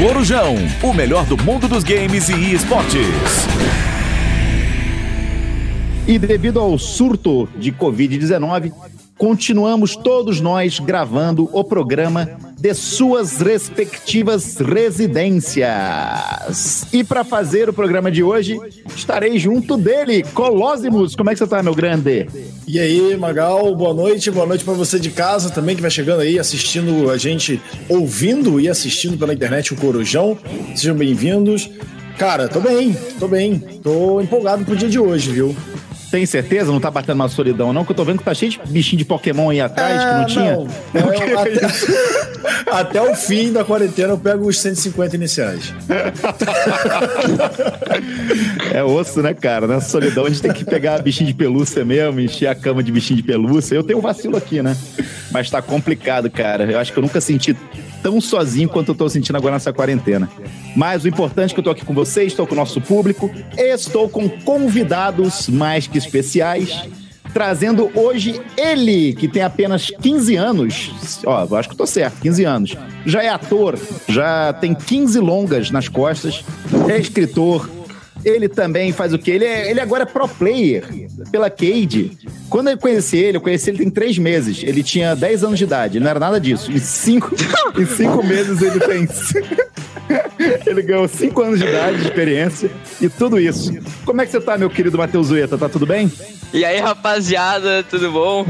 Corujão, o melhor do mundo dos games e esportes. E devido ao surto de Covid-19, continuamos todos nós gravando o programa de suas respectivas residências. E para fazer o programa de hoje, estarei junto dele, Colosimus. Como é que você tá, meu grande? E aí, Magal, boa noite. Boa noite para você de casa também que vai chegando aí, assistindo a gente, ouvindo e assistindo pela internet o Corujão. Sejam bem-vindos. Cara, tô bem, tô bem. Tô empolgado pro dia de hoje, viu? Tem certeza? Não tá batendo uma solidão, não? Que eu tô vendo que tá cheio de bichinho de Pokémon aí atrás, que não tinha. Não. É, até, até, o fim da quarentena eu pego os 150 iniciais. é osso, né, cara? Na solidão a gente tem que pegar bichinho de pelúcia mesmo, encher a cama de bichinho de pelúcia. Eu tenho um vacilo aqui, né? Mas tá complicado, cara. Eu acho que eu nunca senti tão sozinho quanto eu tô sentindo agora nessa quarentena. Mas o importante é que eu tô aqui com vocês, estou com o nosso público, estou com convidados mais que especiais, trazendo hoje ele, que tem apenas 15 anos. Ó, acho que eu tô certo, 15 anos. Já é ator, já tem 15 longas nas costas, é escritor, ele também faz o quê? Ele, é, ele agora é pro player pela Cade. Quando eu conheci ele, eu conheci ele tem três meses. Ele tinha 10 anos de idade. Não era nada disso. Em cinco, em cinco meses ele tem. ele ganhou cinco anos de idade de experiência e tudo isso. Como é que você tá, meu querido Matheus Ueta? Tá tudo bem? E aí, rapaziada, tudo bom?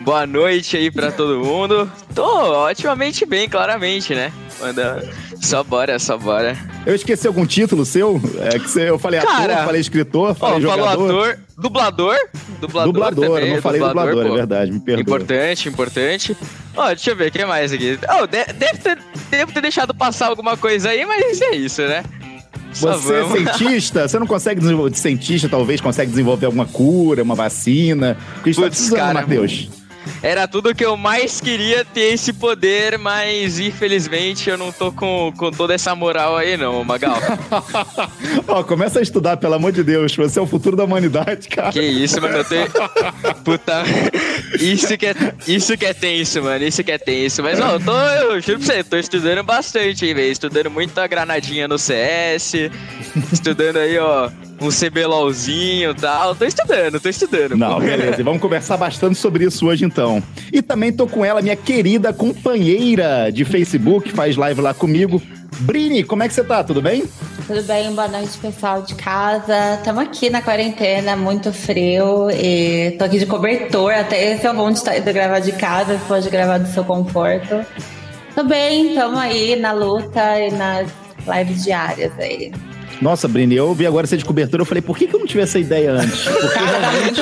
Boa noite aí pra todo mundo. Tô otimamente bem, claramente, né? Manda. Só bora, só bora. Eu esqueci algum título seu? É que você, eu falei Cara, ator, falei escritor, falei ó, jogador. Falou ator, dublador. Dublador, dublador também, eu não falei dublador, dublador é verdade, me perdoa. Importante, importante. Ó, deixa eu ver, o que mais aqui? Oh, deve, ter, devo ter deixado passar alguma coisa aí, mas é isso, né? você é cientista, você não consegue desenvolver, cientista talvez consegue desenvolver alguma cura, uma vacina. O que está precisando, Matheus? Era tudo que eu mais queria ter esse poder, mas infelizmente eu não tô com, com toda essa moral aí, não, Magal. Ó, começa a estudar, pelo amor de Deus. Você é o futuro da humanidade, cara. Que isso, mano. Eu tenho. Puta. Isso que, é, isso que é tenso, mano. Isso que é tenso. Mas, ó, eu tô. Eu juro pra você, tô estudando bastante aí, velho. Estudando muito a granadinha no CS. Estudando aí, ó um CBLOLzinho e tal. Tô estudando, tô estudando. Não, beleza. vamos conversar bastante sobre isso hoje, então. E também tô com ela, minha querida companheira de Facebook, faz live lá comigo. Brini, como é que você tá? Tudo bem? Tudo bem, boa noite, pessoal de casa. Estamos aqui na quarentena, muito frio e tô aqui de cobertor. Até esse é o bom de, de gravar de casa, se pode gravar do seu conforto. Tudo bem, estamos aí na luta e nas lives diárias aí. Nossa, Brini, eu vi agora ser de cobertura, eu falei, por que, que eu não tive essa ideia antes? Porque realmente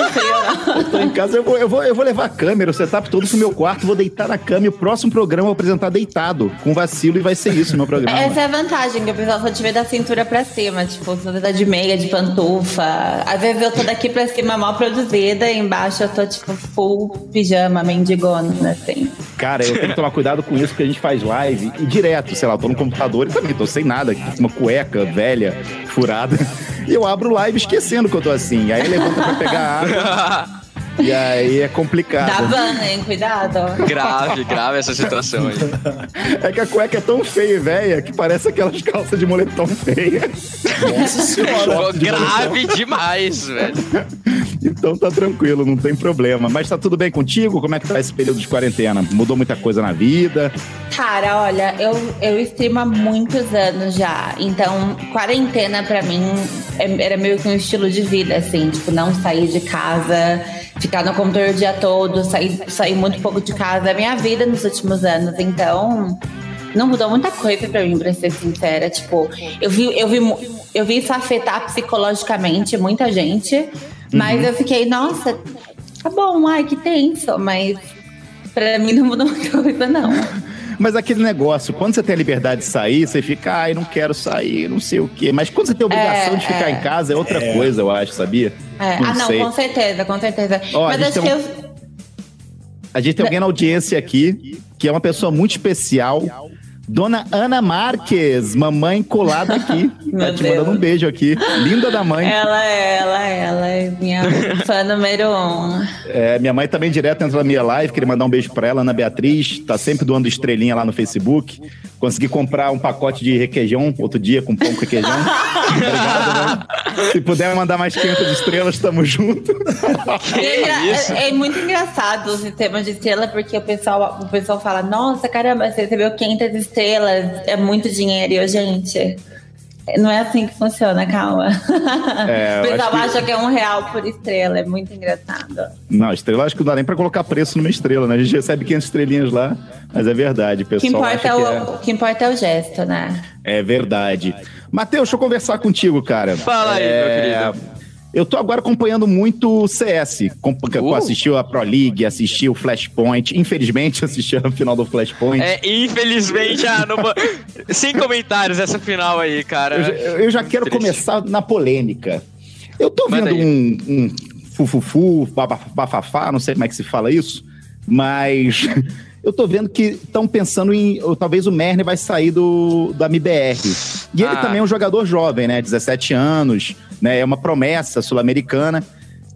eu tô em casa, eu vou, eu vou, eu vou levar a câmera, o setup todo pro meu quarto, vou deitar na cama e o próximo programa eu vou apresentar deitado, com vacilo, e vai ser isso o meu programa. Essa é a vantagem, que o pessoal só vê da cintura pra cima, tipo, você tá de meia, de pantufa. Às vezes eu tô daqui pra cima mal produzida e embaixo eu tô, tipo, full pijama, mendigona, assim. Cara, eu tenho que tomar cuidado com isso, porque a gente faz live e direto, sei lá, eu tô no computador e também tô sem nada, uma cueca velha, furada. E eu abro live esquecendo que eu tô assim. Aí levanta pra pegar água. E aí é complicado. Dá ban, hein? Cuidado. Grave, grave essa situação aí. É que a cueca é tão feia e velha que parece aquelas calças de moletom feia. Nossa senhora. grave demais, velho. Então tá tranquilo, não tem problema. Mas tá tudo bem contigo? Como é que tá esse período de quarentena? Mudou muita coisa na vida? Cara, olha, eu, eu streamo há muitos anos já. Então, quarentena pra mim é, era meio que um estilo de vida, assim. Tipo, não sair de casa ficar no computador o dia todo, sair, sair muito pouco de casa. É a minha vida nos últimos anos. Então, não mudou muita coisa para mim, pra ser sincera. Tipo, eu vi, eu vi, eu vi isso afetar psicologicamente muita gente, mas uhum. eu fiquei, nossa, tá bom, ai, que tenso, mas pra mim não mudou muita coisa, não. Mas aquele negócio, quando você tem a liberdade de sair, você fica, ai, não quero sair, não sei o quê. Mas quando você tem a obrigação é, de ficar é, em casa, é outra é. coisa, eu acho, sabia? É. Não ah, não, sei. com certeza, com certeza. Ó, Mas acho que eu. A gente tem alguém na audiência aqui que é uma pessoa muito especial Dona Ana Marques, mamãe colada aqui. tá te mandando um beijo aqui. Linda da mãe. Ela é, ela é, ela é minha fã número um. É, minha mãe também direto entra na minha live, queria mandar um beijo pra ela, Ana Beatriz. Tá sempre doando estrelinha lá no Facebook. Consegui comprar um pacote de requeijão outro dia com pão com requeijão. Obrigado, né? Se puder mandar mais 500 estrelas, tamo junto. É, é, é muito engraçado o sistema de estrela, porque o pessoal, o pessoal fala: Nossa, caramba, você recebeu 500 estrelas, é muito dinheiro. E eu, gente. Não é assim que funciona, calma. É, o pessoal acha que... que... é um real por estrela, é muito engraçado. Não, estrela acho que não dá nem pra colocar preço numa estrela, né? A gente recebe 500 estrelinhas lá, mas é verdade, pessoal. O que importa, é o, é... o que importa é o gesto, né? É verdade. Matheus, deixa eu conversar contigo, cara. Fala aí, é... meu querido. Eu tô agora acompanhando muito o CS. Com, uh. Assistiu a Pro League, assisti o Flashpoint. Infelizmente, assisti a final do Flashpoint. É, infelizmente, ah, não... sem comentários essa final aí, cara. Eu já, eu já quero Triste. começar na polêmica. Eu tô vendo um, um fufufu, bafafá, não sei como é que se fala isso, mas eu tô vendo que estão pensando em. Talvez o Merne vai sair do, do MBR. E ele ah. também é um jogador jovem, né? 17 anos né? É uma promessa sul-americana.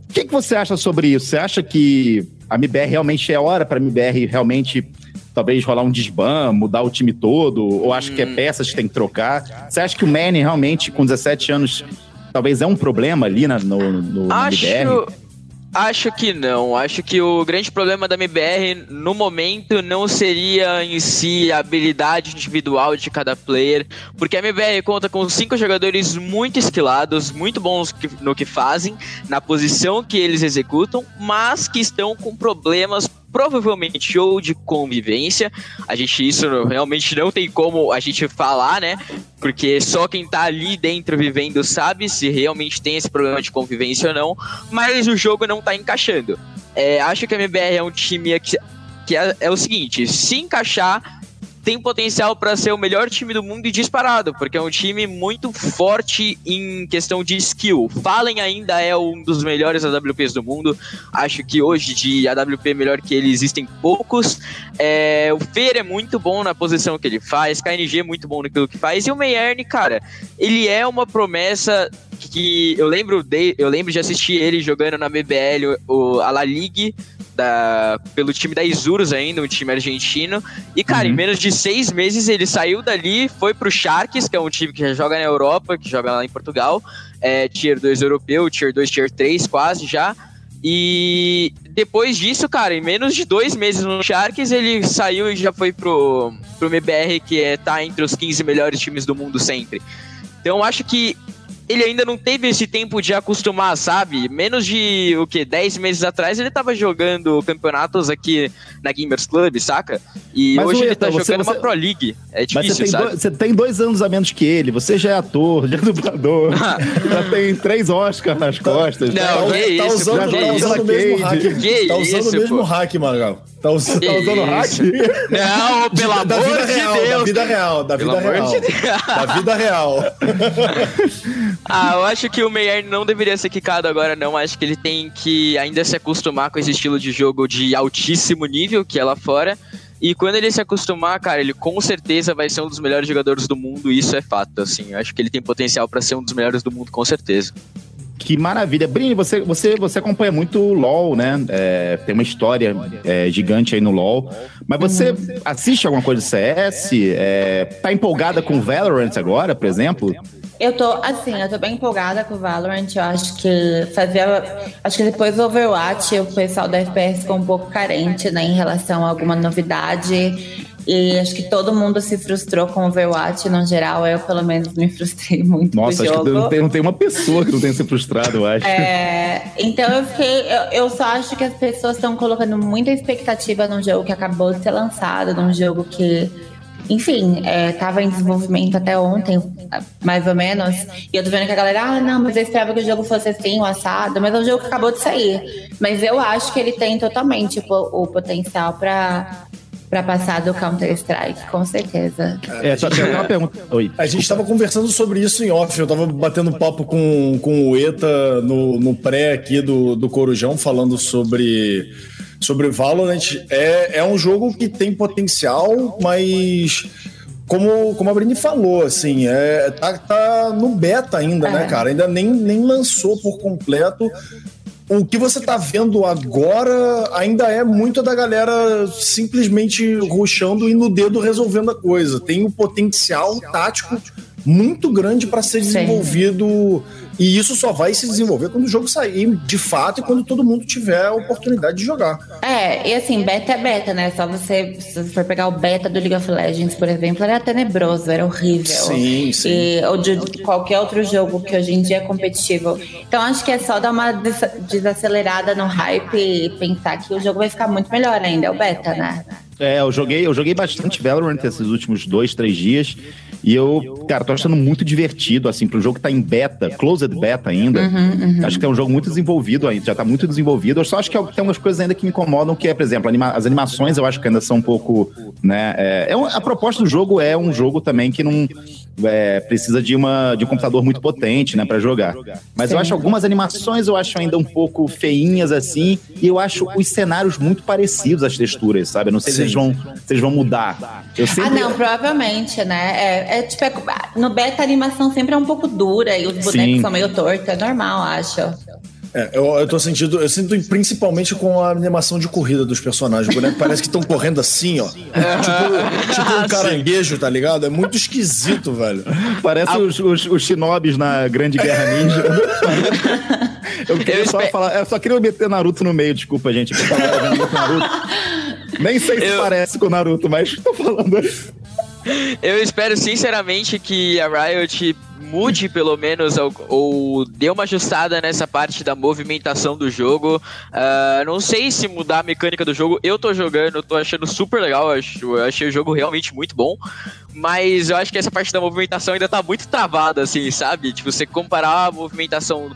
O que, que você acha sobre isso? Você acha que a MBR realmente é hora para a MBR realmente talvez rolar um desban, mudar o time todo? Ou hum. que é hum. peças que tem que trocar? Você acha que o Manny realmente, com 17 anos, talvez é um problema ali na, no, no acho, MBR? Acho que não. Acho que o grande problema da MBR no momento não seria em si a habilidade individual de cada player, porque a MBR conta com cinco jogadores muito esquilados, muito bons no que fazem, na posição que eles executam, mas que estão com problemas provavelmente ou de convivência. A gente isso realmente não tem como a gente falar, né? Porque só quem tá ali dentro vivendo sabe se realmente tem esse problema de convivência ou não. Mas o jogo não tá encaixando. É, acho que a MBR é um time que, que é, é o seguinte: se encaixar tem potencial para ser o melhor time do mundo e disparado, porque é um time muito forte em questão de skill. Fallen ainda é um dos melhores AWPs do mundo. Acho que hoje de AWP melhor que ele existem poucos. É, o Fer é muito bom na posição que ele faz, KNG é muito bom naquilo que faz, e o Meyerne, cara, ele é uma promessa que eu lembro de, eu lembro de assistir ele jogando na BBL, o, a La Ligue da, pelo time da Isurus ainda, um time argentino. E, cara, uhum. em menos de seis meses ele saiu dali, foi pro Sharks, que é um time que já joga na Europa, que joga lá em Portugal. É, tier 2 europeu, Tier 2, Tier 3, quase já. E depois disso, cara, em menos de dois meses no Sharks, ele saiu e já foi pro, pro MBR, que é, tá entre os 15 melhores times do mundo sempre. Então, acho que ele ainda não teve esse tempo de acostumar, sabe? Menos de, o que, 10 meses atrás ele tava jogando campeonatos aqui na Gamers Club, saca? E Mas hoje ele tá você, jogando você... uma Pro League. É difícil, Mas você sabe? Dois, você tem dois anos a menos que ele, você já é ator, já é dublador, já tem três Oscars nas costas. Não, tá, que tá isso, usando, que tá usando o mesmo hack. Que tá usando isso, o mesmo pô. hack, Magal. Tá, usando, tá usando hack? Não, pelo amor da vida de real, Deus. Da vida real, da vida real. De da vida real. ah, eu acho que o Meyer não deveria ser quicado agora, não. Acho que ele tem que ainda se acostumar com esse estilo de jogo de altíssimo nível que é lá fora. E quando ele se acostumar, cara, ele com certeza vai ser um dos melhores jogadores do mundo, isso é fato, assim. Eu acho que ele tem potencial para ser um dos melhores do mundo, com certeza. Que maravilha. Brini, você, você, você acompanha muito o LoL, né? É, tem uma história é, gigante aí no LoL. Mas você assiste alguma coisa de CS? É, tá empolgada com Valorant agora, por exemplo? Eu tô, assim, eu tô bem empolgada com o Valorant. Eu acho que fazia. Acho que depois do Overwatch, o pessoal da FPS ficou um pouco carente, né, em relação a alguma novidade. E acho que todo mundo se frustrou com o Overwatch no geral. Eu, pelo menos, me frustrei muito Nossa, acho que não tem, não tem, uma pessoa que não tenha se frustrado, eu acho. É, então eu fiquei. Eu, eu só acho que as pessoas estão colocando muita expectativa num jogo que acabou de ser lançado, num jogo que enfim, estava é, em desenvolvimento até ontem, mais ou menos. E eu tô vendo que a galera, ah, não, mas eu esperava que o jogo fosse assim, o assado, mas é um jogo que acabou de sair. Mas eu acho que ele tem totalmente o, o potencial para para passar do Counter-Strike, com certeza. É, só tem uma pergunta. Oi. A gente estava conversando sobre isso em off. Eu estava batendo papo com, com o ETA no, no pré aqui do, do Corujão, falando sobre, sobre Valorant. É, é um jogo que tem potencial, mas como, como a Brini falou, assim, é, tá, tá no beta ainda, né, é. né, cara? Ainda nem, nem lançou por completo. O que você tá vendo agora ainda é muito da galera simplesmente ruxando e no dedo resolvendo a coisa. Tem um potencial tático muito grande para ser desenvolvido. E isso só vai se desenvolver quando o jogo sair de fato e quando todo mundo tiver a oportunidade de jogar. É, e assim, beta é beta, né? Só você, se você for pegar o beta do League of Legends, por exemplo, era tenebroso, era horrível. Sim, sim. E, ou de qualquer outro jogo que hoje em dia é competitivo. Então acho que é só dar uma desacelerada no hype e pensar que o jogo vai ficar muito melhor ainda, é o beta, né? É, eu joguei, eu joguei bastante Valorant esses últimos dois, três dias. E eu, cara, tô achando muito divertido, assim, para um jogo que tá em beta, closed beta ainda. Uhum, uhum. Acho que é um jogo muito desenvolvido ainda, já tá muito desenvolvido. Eu só acho que tem algumas coisas ainda que me incomodam, que é, por exemplo, anima as animações eu acho que ainda são um pouco, né? É, é um, a proposta do jogo é um jogo também que não é, precisa de, uma, de um computador muito potente, né, para jogar. Mas Sim. eu acho algumas animações eu acho ainda um pouco feinhas assim, e eu acho os cenários muito parecidos às texturas, sabe? Eu não sei se eles vão, se eles vão mudar. Eu sempre... Ah, não, provavelmente, né? É, é tipo, é, no beta a animação sempre é um pouco dura e os bonecos Sim. são meio tortos, é normal, acho. É, eu, eu tô sentindo, eu sinto principalmente com a animação de corrida dos personagens. Os bonecos parece que estão correndo assim, ó. tipo, tipo um caranguejo, tá ligado? É muito esquisito, velho. Parece ah, os, os, os shinobis na Grande Guerra Ninja. eu queria eu só espe... falar, eu só queria meter Naruto no meio, desculpa, gente. Nem sei se eu... parece com o Naruto, mas tô falando. Eu espero sinceramente que a Riot mude pelo menos ou, ou dê uma ajustada nessa parte da movimentação do jogo. Uh, não sei se mudar a mecânica do jogo. Eu tô jogando, tô achando super legal. Acho, achei o jogo realmente muito bom. Mas eu acho que essa parte da movimentação ainda tá muito travada, assim, sabe? Tipo, você comparar a movimentação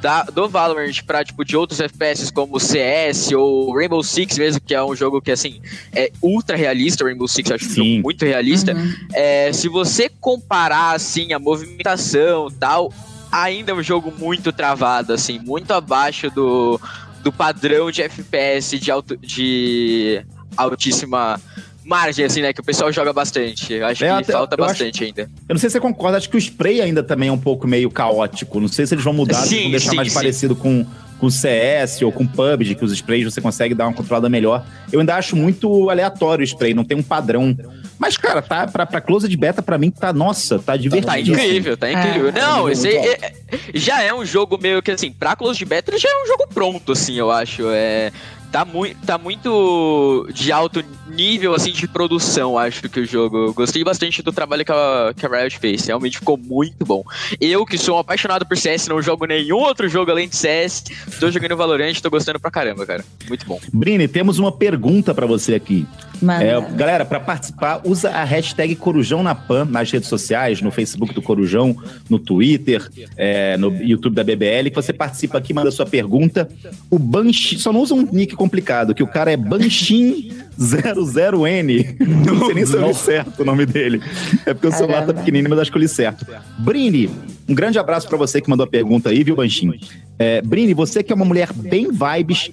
da, do Valorant pra, tipo, de outros FPS como CS ou Rainbow Six mesmo, que é um jogo que, assim, é ultra realista, Rainbow Six eu acho um jogo muito realista, uhum. é, se você comparar, assim, a movimentação tal, ainda é um jogo muito travado, assim, muito abaixo do, do padrão de FPS de, alto, de altíssima margem, assim, né? Que o pessoal joga bastante. Eu acho é, que até, falta bastante acho, ainda. Eu não sei se você concorda, acho que o spray ainda também é um pouco meio caótico. Não sei se eles vão mudar, sim, se vão deixar sim, mais sim. parecido com com CS ou com PUBG, que os sprays você consegue dar uma controlada melhor. Eu ainda acho muito aleatório o spray, não tem um padrão. Mas, cara, tá, pra, pra close de beta, pra mim, tá, nossa, tá divertido. Tá incrível, tá incrível. É, não, esse é, já é um jogo meio que, assim, pra close de beta, ele já é um jogo pronto, assim, eu acho. É, tá, muito tá muito de alto nível assim de produção, acho que o jogo. Gostei bastante do trabalho que a, que a Riot fez. Realmente ficou muito bom. Eu, que sou um apaixonado por CS, não jogo nenhum outro jogo além de CS, tô jogando Valorant, tô gostando pra caramba, cara. Muito bom. Brini, temos uma pergunta para você aqui. É, galera, para participar, usa a hashtag Corujão na Pan nas redes sociais, no Facebook do Corujão, no Twitter, é, no YouTube da BBL, que você participa aqui, manda sua pergunta. O Banshee, só não usa um nick complicado, que o cara é Banshin 00N. Não sei nem se eu li certo o nome dele. É porque o celular tá pequenininho, mas acho que eu li certo. Brini, um grande abraço para você que mandou a pergunta aí, viu, Banshin? É, Brini, você que é uma mulher bem vibes,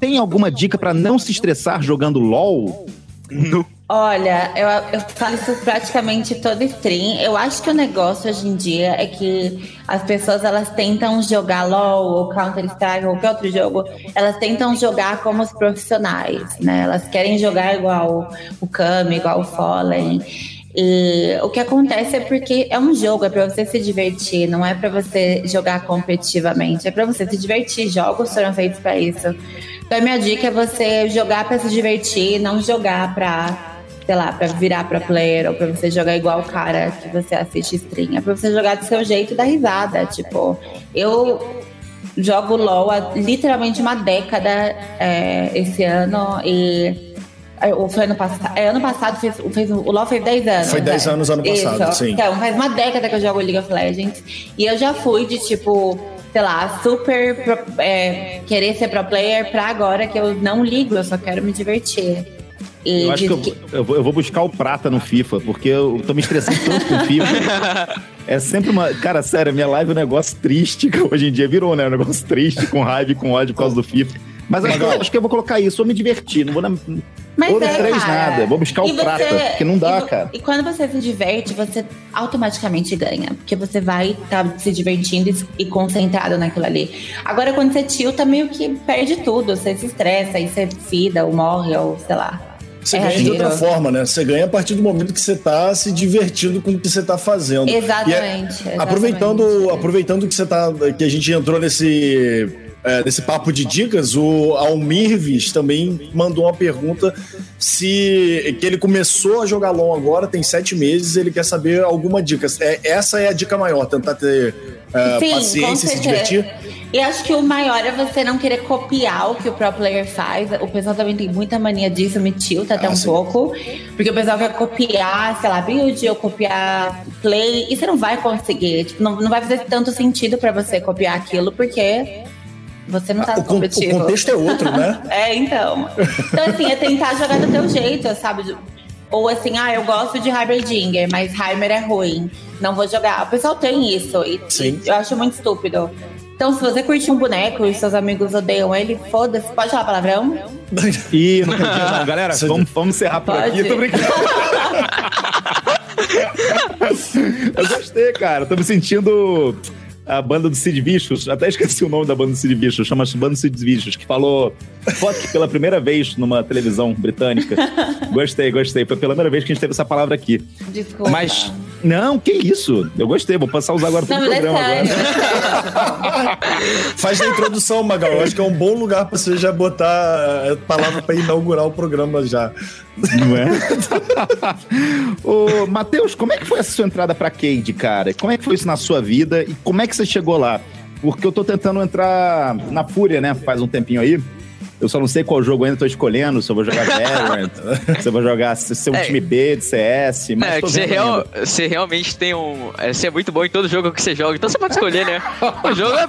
tem alguma dica para não se estressar jogando LOL? No. Olha, eu, eu falo isso praticamente todo stream. Eu acho que o negócio hoje em dia é que as pessoas elas tentam jogar LOL ou Counter-Strike ou qualquer outro jogo, elas tentam jogar como os profissionais, né? Elas querem jogar igual o Kami, igual o Fallen. E o que acontece é porque é um jogo, é para você se divertir, não é para você jogar competitivamente, é para você se divertir. Jogos foram feitos para isso. Então, a minha dica é você jogar para se divertir, não jogar para, sei lá, para virar para player ou para você jogar igual o cara que você assiste stream. É para você jogar do seu jeito e dar risada. Tipo, eu jogo LOL há literalmente uma década é, esse ano e. Ou foi ano passado? É, ano passado fez, fez, o LoL fez 10 anos. Foi 10 né? anos ano passado, Isso. sim. Então, faz uma década que eu jogo League of Legends. E eu já fui de tipo sei lá, super pro, é, querer ser pro player pra agora que eu não ligo, eu só quero me divertir. E eu acho que, que... Eu, eu, vou buscar o prata no FIFA, porque eu tô me estressando tanto com o FIFA. É sempre uma. Cara, sério, minha live é um negócio triste, que hoje em dia virou, né? Um negócio triste, com raiva e com ódio por causa do FIFA. Mas acho, que, eu, acho que eu vou colocar isso, vou me divertir. Não vou na, Mas Ouro é, 3 cara. nada. Vou buscar o E você- prata, porque não dá, e, cara. E quando você se diverte, você automaticamente ganha. Porque você vai estar se divertindo e, e concentrado naquilo ali. Agora, quando você tilta, meio que perde tudo. Você se estressa, aí você fida ou morre, ou sei lá. Você É ganha de outra forma, né? Você ganha a partir do momento que você tá se divertindo com o que você tá fazendo. Exatamente, E é- exatamente. Aproveitando, aproveitando que você tá. que a gente entrou nesse. É, nesse papo de dicas, o Almirvis também mandou uma pergunta se que ele começou a jogar LOL agora, tem sete meses, ele quer saber alguma dica. É, essa é a dica maior, tentar ter é, Sim, paciência e se divertir. E acho que o maior é você não querer copiar o que o pro player faz. O pessoal também tem muita mania disso, me tilta até Ah, um sim. pouco. Porque o pessoal quer copiar, sei lá, build ou copiar play. E você não vai conseguir. Tipo, não, não vai fazer tanto sentido pra você copiar aquilo, porque você não tá Ah, o, con- o competitivo. contexto é outro, né? É, então. Então, assim, é tentar jogar do teu jeito, sabe? Ou assim, ah, eu gosto de Heimerdinger, mas Heimer é ruim. Não vou jogar. O pessoal tem isso. E, Sim. e eu acho muito estúpido. Então, se você curte um boneco e seus amigos odeiam ele, foda-se. Pode falar palavrão? Ih, não podia não. Galera, vamos, vamos encerrar por Pode. aqui. Tô brincando. Eu gostei, cara. Tô me sentindo a banda do Sid Vicious. Até esqueci o nome da banda do Sid Vicious. Chama-se Banda do Sid Vicious, que falou fuck pela primeira vez numa televisão britânica. Gostei, gostei. Foi pela primeira vez que a gente teve essa palavra aqui. Desculpa. Mas, não, que isso? Eu gostei. Vou passar a usar agora todo o é programa agora. Faz a introdução, Magal. Eu acho que é um bom lugar pra você já botar a palavra pra inaugurar o programa já. Não é? Ô, Matheus, como é que foi essa sua entrada pra Cade, cara? Como é que foi isso na sua vida e como é que você chegou lá? Porque eu tô tentando entrar na Fúria, né? Faz um tempinho aí. Eu só não sei qual jogo ainda tô escolhendo, se eu vou jogar Valorant, se eu vou jogar se ser um É. time B de CS, mas É, tô que você, real- você realmente tem um. é, Você é muito bom em todo jogo que você joga, então você pode escolher, né? O jogo é.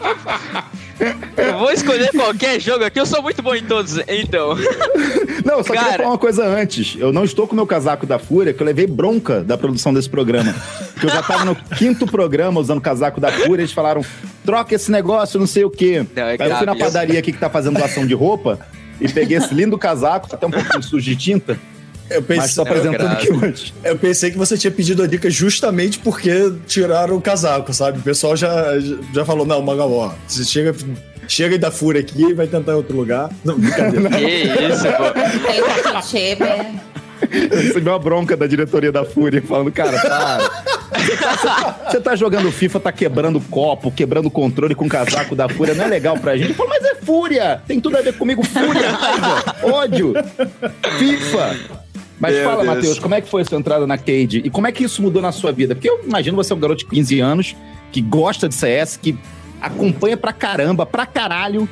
Eu vou escolher qualquer jogo aqui, eu sou muito bom em todos, então. Não, só queria Cara. falar uma coisa antes. Eu não estou com o meu casaco da Fúria, que eu levei bronca da produção desse programa. Que eu já tava no quinto programa usando o casaco da Fúria, eles falaram, troca esse negócio, não sei o quê. Não, é Aí eu fui na padaria aqui que tá fazendo doação de roupa e peguei esse lindo casaco, até um pouquinho sujo de tinta, Eu mas pensei, tô apresentando aqui hoje. eu pensei que você tinha pedido a dica justamente porque tiraram o casaco, sabe? O pessoal já, já falou: não, Magal, ó, você chega, chega da fúria aqui e vai tentar em outro lugar. Não, brincadeira. Que isso, pô. Tem esse chip. Eu recebi uma bronca da diretoria da Fúria falando, cara, para. Você tá, você tá jogando FIFA, tá quebrando copo, quebrando controle com o casaco da Fúria, não é legal pra gente. Eu falo, mas é Fúria! Tem tudo a ver comigo, Fúria, raiva, ódio, FIFA. Mas Meu fala. Matheus, como é que foi a sua entrada na Cade? E como é que isso mudou na sua vida? Porque eu imagino você é um garoto de 15 anos, que gosta de CS, que acompanha pra caramba, pra caralho.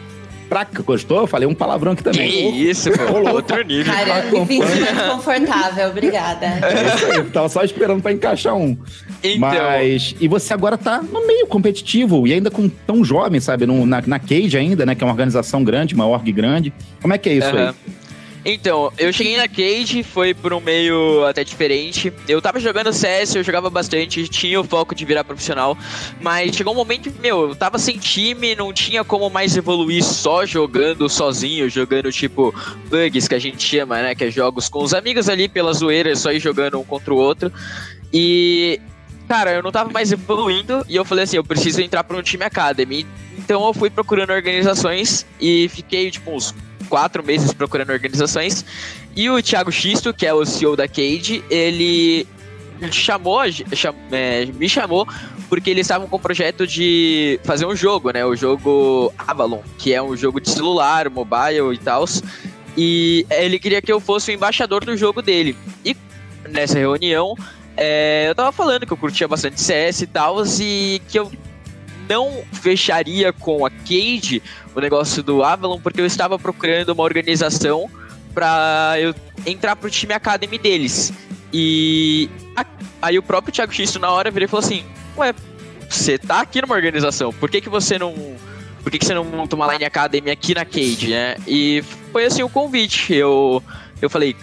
Pra... Gostou? Eu falei um palavrão aqui Que também. isso, pô. Outro nível. Cara, me sinto mais confortável. Obrigada. É isso aí, eu tava só esperando pra encaixar um. Então. Mas. E você agora tá no meio competitivo e ainda com tão jovem, sabe? No- na, na Cage ainda, né? Que é uma organização grande, uma org grande. Como é que é isso Aham. aí? Então, eu cheguei na Cage, foi por um meio até diferente. Eu tava jogando CS, eu jogava bastante, tinha o foco de virar profissional, mas chegou um momento que, meu, eu tava sem time, não tinha como mais evoluir só jogando sozinho, jogando tipo bugs que a gente chama, né? Que é jogos com os amigos ali pela zoeira, só ir jogando um contra o outro. E cara, eu não tava mais evoluindo e eu falei assim, eu preciso entrar para um time academy. Então eu fui procurando organizações e fiquei tipo uns quatro meses procurando organizações. E o Thiago Xisto, que é o CEO da Cade, ele chamou, cham- é, me chamou porque eles estavam com o projeto de fazer um jogo, né? O jogo Avalon, que é um jogo de celular, mobile e tal. E ele queria que eu fosse o embaixador do jogo dele. E nessa reunião, é, eu tava falando que eu curtia bastante CS e tal, e que eu não fecharia com a Cade o negócio do Avalon, porque eu estava procurando uma organização pra eu entrar pro time Academy deles. E a- aí o próprio Thiago Xisto na hora virou e falou assim: Ué, você tá aqui numa organização, por que, que você não. Por que, que você não monta uma Line Academy aqui na Cade, né? E foi assim o convite. Eu, eu falei,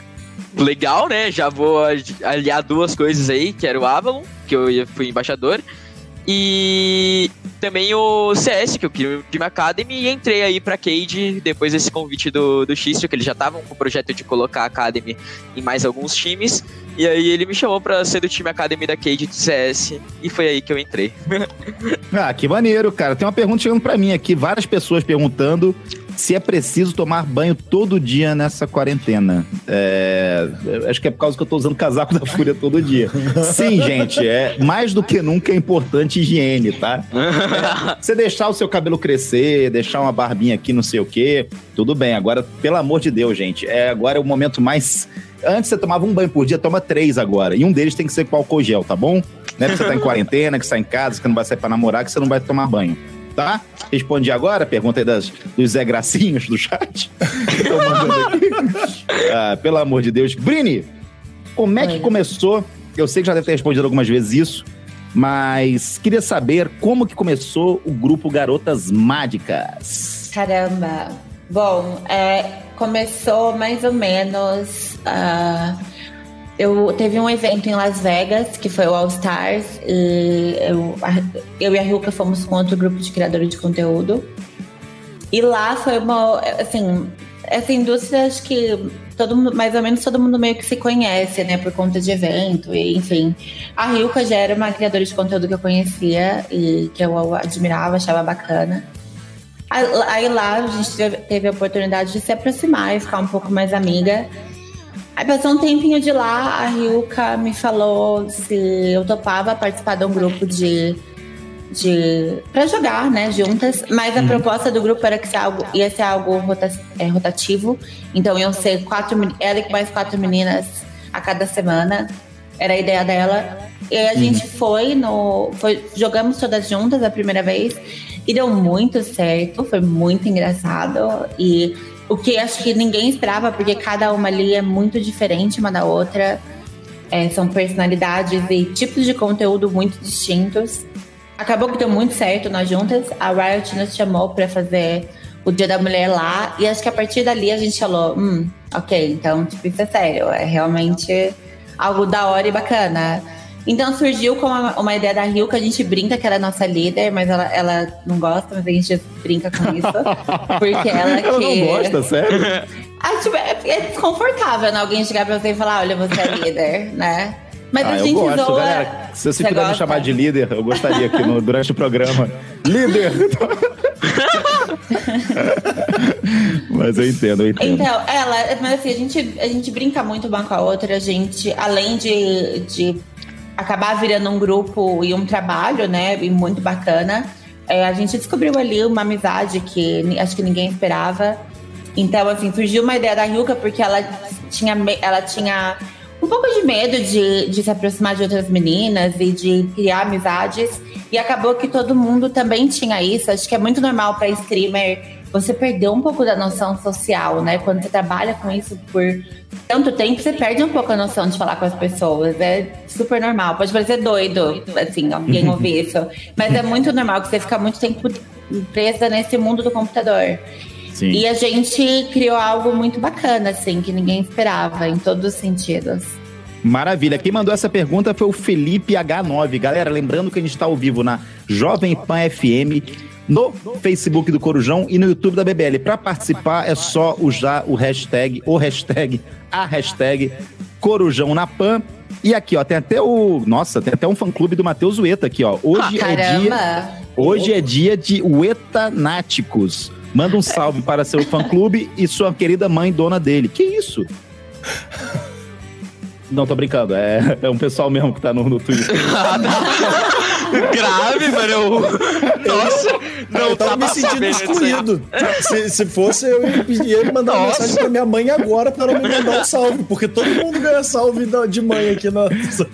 legal, né? Já vou aliar duas coisas aí, que era o Avalon, que eu fui embaixador, E também o CS, que eu queria o Team Academy, e entrei aí pra Cade depois desse convite do, do Xistro, que eles já estavam com o projeto de colocar a Academy em mais alguns times. E aí ele me chamou pra ser do time Academy da Cade de CS, e foi aí que eu entrei. ah, que maneiro, cara. Tem uma pergunta chegando pra mim aqui, várias pessoas perguntando se é preciso tomar banho todo dia nessa quarentena. É, acho que é por causa que eu tô usando casaco da Fúria todo dia. Sim, gente, é mais do que nunca é importante higiene, tá? É, você deixar o seu cabelo crescer, deixar uma barbinha aqui, não sei o quê, tudo bem. Agora, pelo amor de Deus, gente, é agora é o momento mais Antes você tomava um banho por dia, toma três agora. E um deles tem que ser com álcool gel, tá bom? Não é porque você tá em quarentena, que você tá em casa, que não vai sair pra namorar, que você não vai tomar banho tá? Respondi agora, pergunta aí das, dos Zé Gracinhos do chat. ah, pelo amor de Deus. Brini, como é que começou? Eu sei que já deve ter respondido algumas vezes isso, mas queria saber como que começou o grupo Garotas Mágicas. Caramba. Bom, é, começou mais ou menos... Uh eu teve um evento em Las Vegas, que foi o All Stars, e eu, eu e a Ruka fomos com outro grupo de criadores de conteúdo. E lá foi uma, assim, essa indústria acho que todo mais ou menos todo mundo meio que se conhece, né, por conta de evento, e enfim. A Ryuka já era uma criadora de conteúdo que eu conhecia e que eu admirava, achava bacana. Aí lá a gente teve a oportunidade de se aproximar e ficar um pouco mais amiga. Aí passou um tempinho de lá, a Ryuka me falou se eu topava participar de um grupo de. de para jogar, né, juntas. Mas a uhum. proposta do grupo era que algo, ia ser algo rota, é, rotativo. Então iam ser quatro ela e mais quatro meninas a cada semana. Era a ideia dela. E aí a uhum. gente foi no. Foi, jogamos todas juntas a primeira vez. E deu muito certo, foi muito engraçado. E o que acho que ninguém esperava, porque cada uma ali é muito diferente uma da outra. É, são personalidades e tipos de conteúdo muito distintos. Acabou que deu muito certo nós juntas. A Riot nos chamou para fazer o Dia da Mulher lá. E acho que a partir dali a gente falou: hum, ok, então, tipo, isso é sério. É realmente algo da hora e bacana. Então surgiu com uma, ideia da Rio que a gente brinca que ela é nossa líder, mas ela, ela não gosta, mas a gente brinca com isso. porque ela, ela que. não gosta, sério? Ah, tipo, é, é, desconfortável né? alguém chegar pra você e falar: olha, você é líder, né? Mas ah, a gente eu gosto, zoa... galera. Se você, você puder me chamar de líder, eu gostaria aqui no, durante o programa. líder! mas eu entendo, eu entendo. Então, ela, mas assim, a gente, a gente brinca muito uma com a outra, a gente, além de, de acabar virando um grupo e um trabalho, né? E muito bacana. É, a gente descobriu ali uma amizade que acho que ninguém esperava. Então, assim, surgiu uma ideia da Yuka porque ela tinha, ela tinha um pouco de medo de, de se aproximar de outras meninas e de criar amizades. E acabou que todo mundo também tinha isso. Acho que é muito normal para streamer você perdeu um pouco da noção social, né? Quando você trabalha com isso por tanto tempo, você perde um pouco a noção de falar com as pessoas. É super normal. Pode parecer doido, assim, alguém ouvir isso. Mas é muito normal que você fica muito tempo presa nesse mundo do computador. Sim. E a gente criou algo muito bacana, assim, que ninguém esperava, em todos os sentidos. Maravilha. Quem mandou essa pergunta foi o Felipe H9. Galera, lembrando que a gente está ao vivo na Jovem Pan FM no Facebook do Corujão e no YouTube da BBL. Para participar é só usar o hashtag, o hashtag, a hashtag Corujão na Pan. E aqui, ó, tem até o. Nossa, tem até um fã-clube do Matheus Ueta aqui, ó. Hoje ah, é dia. Hoje é dia de Uetanáticos. Manda um salve para seu fã-clube e sua querida mãe, dona dele. Que isso? Não, tô brincando. É, é um pessoal mesmo que tá no, no Twitter. Grave, mano. Eu... Nossa, não eu tava me sentindo excluído. Se, se fosse, eu ia, mandar Nossa. uma mensagem pra minha mãe agora pra ela me mandar um salve, porque todo mundo ganha salve de mãe aqui na.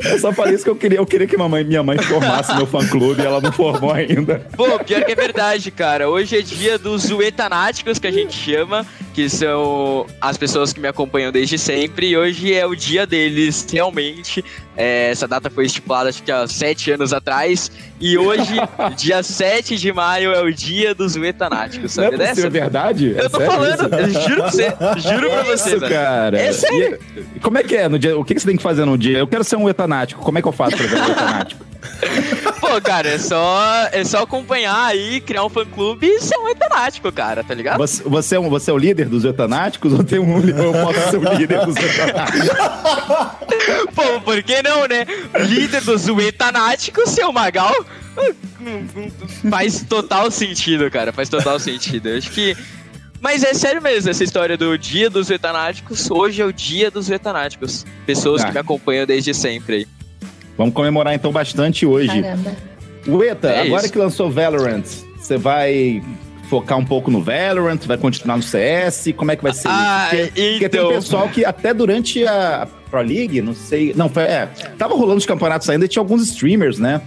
É só para isso que eu queria. Eu queria que minha mãe, minha mãe formasse meu fã-clube e ela não formou ainda. Pô, pior que é verdade, cara. Hoje é dia dos zuetanáticos, que a gente chama, que são as pessoas que me acompanham desde sempre, e hoje é o dia deles, realmente. É, essa data foi estipulada acho que há sete anos atrás. E hoje, dia 7 de maio, é o dia dos metanáticos. Sabe Não é dessa? verdade? Eu tô é falando, eu juro pra você, juro pra você, Isso, cara. É sério. E, como é que é no dia? O que você tem que fazer no dia? Eu quero ser um etanático. Como é que eu faço pra ver um etanático? Cara, é só, é só acompanhar aí, criar um fã-clube e ser um etanático, cara, tá ligado? Você, você, é, um, você é o líder dos etanáticos ou tem um eu posso ser o líder dos etanáticos? Pô, por que não, né? Líder dos etanáticos, seu Magal, faz total sentido, cara, faz total sentido. Eu acho que mas é sério mesmo, essa história do dia dos vetanáticos. Hoje é o dia dos vetanáticos. Pessoas ah. que me acompanham desde sempre aí. Vamos comemorar então bastante hoje. Caramba. Ueta, é agora isso. que lançou Valorant, você vai focar um pouco no Valorant, vai continuar no CS? Como é que vai ser ah, isso? Porque, então... porque tem um então. pessoal que até durante a Pro League, não sei. Não, foi. É, tava rolando os campeonatos ainda e tinha alguns streamers, né?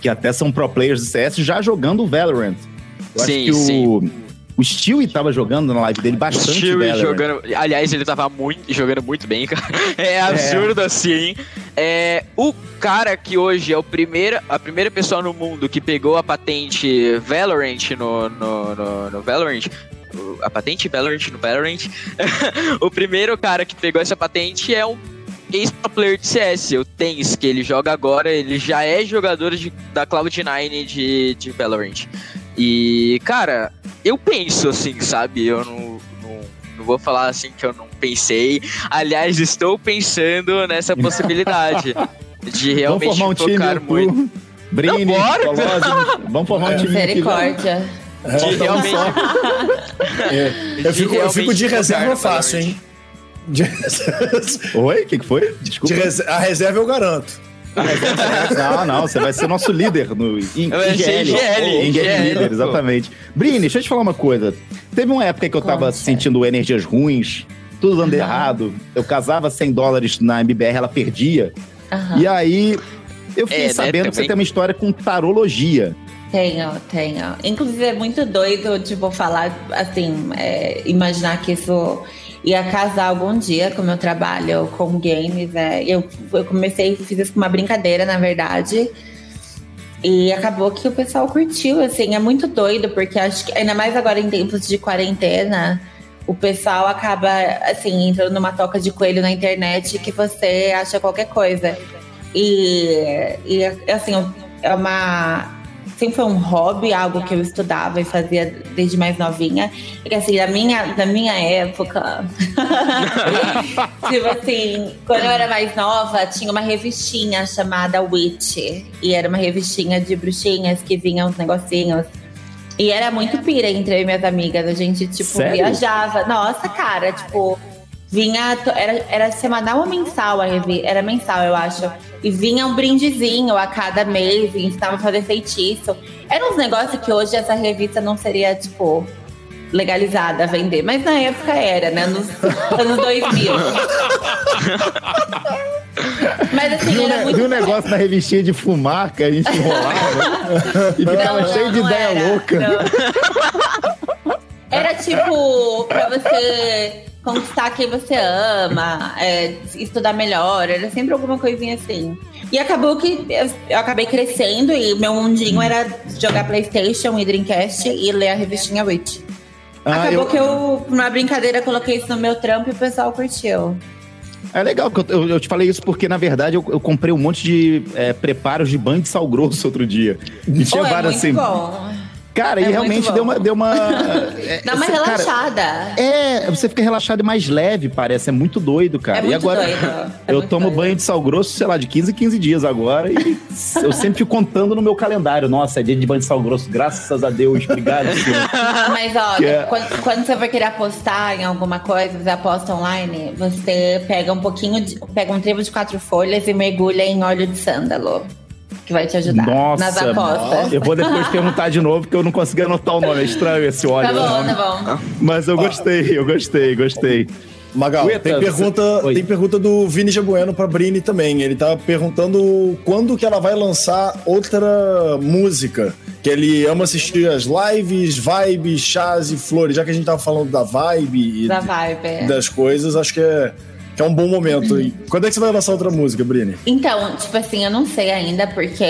Que até são pro players de CS já jogando o Valorant. Eu sim, acho que sim. o o Stewie tava jogando na live dele bastante. Stewie jogando. Aliás, ele tava muito, jogando muito bem, cara. É absurdo é. assim. É, o cara que hoje é o primeiro, a primeira pessoa no mundo que pegou a patente Valorant no, no, no, no Valorant. A patente Valorant no Valorant. o primeiro cara que pegou essa patente é um ex-pro player de CS, o Tens, que ele joga agora, ele já é jogador de, da Cloud9 de, de Valorant. E, cara, eu penso assim, sabe? Eu não, não, não, vou falar assim que eu não pensei. Aliás, estou pensando nessa possibilidade de realmente Vamos formar um focar time, muito. Brini, não, bora. Vamos formar um time. Misericórdia. De realmente. É, eu, fico, eu fico de reserva fácil, hein? De... Oi? O que, que foi? Desculpa. De A reserva eu garanto. Não, não, você vai ser nosso líder no IGL. IGL, IGL líder, exatamente. Brini, deixa eu te falar uma coisa. Teve uma época que eu tava sentindo energias ruins, tudo dando errado. Eu casava 100 dólares na MBR, ela perdia. E aí, eu fiquei é, né, sabendo né, que você tem uma história com tarologia. Tenho, tenho. Inclusive, é muito doido, tipo, falar, assim, é, imaginar que isso ia casar algum dia com o meu trabalho com games. É. Eu, eu comecei, fiz isso com uma brincadeira, na verdade. E acabou que o pessoal curtiu, assim, é muito doido, porque acho que, ainda mais agora em tempos de quarentena, o pessoal acaba, assim, entrando numa toca de coelho na internet que você acha qualquer coisa. E, e assim, é uma sempre foi um hobby, algo que eu estudava e fazia desde mais novinha. E que assim, na minha, na minha época, tipo assim, quando eu era mais nova, tinha uma revistinha chamada Witch. E era uma revistinha de bruxinhas que vinham uns negocinhos. E era muito pira entre eu e minhas amigas. A gente, tipo, Sério? viajava. Nossa, cara, tipo vinha. Era, era semanal ou mensal a revista? Era mensal, eu acho. E vinha um brindezinho a cada mês, e ensinava a fazer feitiço. Era uns negócios que hoje essa revista não seria, tipo, legalizada a vender. Mas na época era, né? Nos anos 2000. Mas assim, viu, era muito... viu um negócio na revistinha de fumar que a gente enrolava e ficava não, cheio não, de não ideia era, louca. Era tipo, pra você conquistar quem você ama, é, estudar melhor, era sempre alguma coisinha assim. E acabou que eu, acabei crescendo e meu mundinho era jogar Playstation e Dreamcast e ler a revistinha Witch. Ah, acabou eu... que eu, numa brincadeira, coloquei isso no meu trampo e o pessoal curtiu. É legal, eu, eu, te falei isso porque, na verdade, eu, eu comprei um monte de é, preparos de banho de sal grosso outro dia. E tinha oh, várias é assim. Bom. Cara, é e realmente deu uma. Deu uma é, Dá uma relaxada. Cara, é, você fica relaxado e mais leve, parece. É muito doido, cara. É muito e agora doido. É eu tomo doido. banho de sal grosso, sei lá, de 15 em 15 dias agora. E eu sempre fico contando no meu calendário. Nossa, é dia de banho de sal grosso, graças a Deus, obrigado. Mas olha, é... quando, quando, você vai querer apostar em alguma coisa, você aposta online, você pega um pouquinho de. pega um trevo de quatro folhas e mergulha em óleo de sândalo que vai te ajudar Nossa, nas apostas. Eu vou depois perguntar de novo, porque eu não consegui anotar o nome. É estranho esse óleo. Tá bom, tá bom. Mas eu gostei, eu gostei, gostei. Magal, Ueta, tem, pergunta, você... tem pergunta do Vini Jabueno pra Brini também. Ele tá perguntando quando que ela vai lançar outra música. Que ele ama assistir as lives, vibes, chás e flores. Já que a gente tava falando da vibe e da vibe, é. das coisas, acho que é é um bom momento. Quando é que você vai lançar outra música, Brini? Então, tipo assim, eu não sei ainda, porque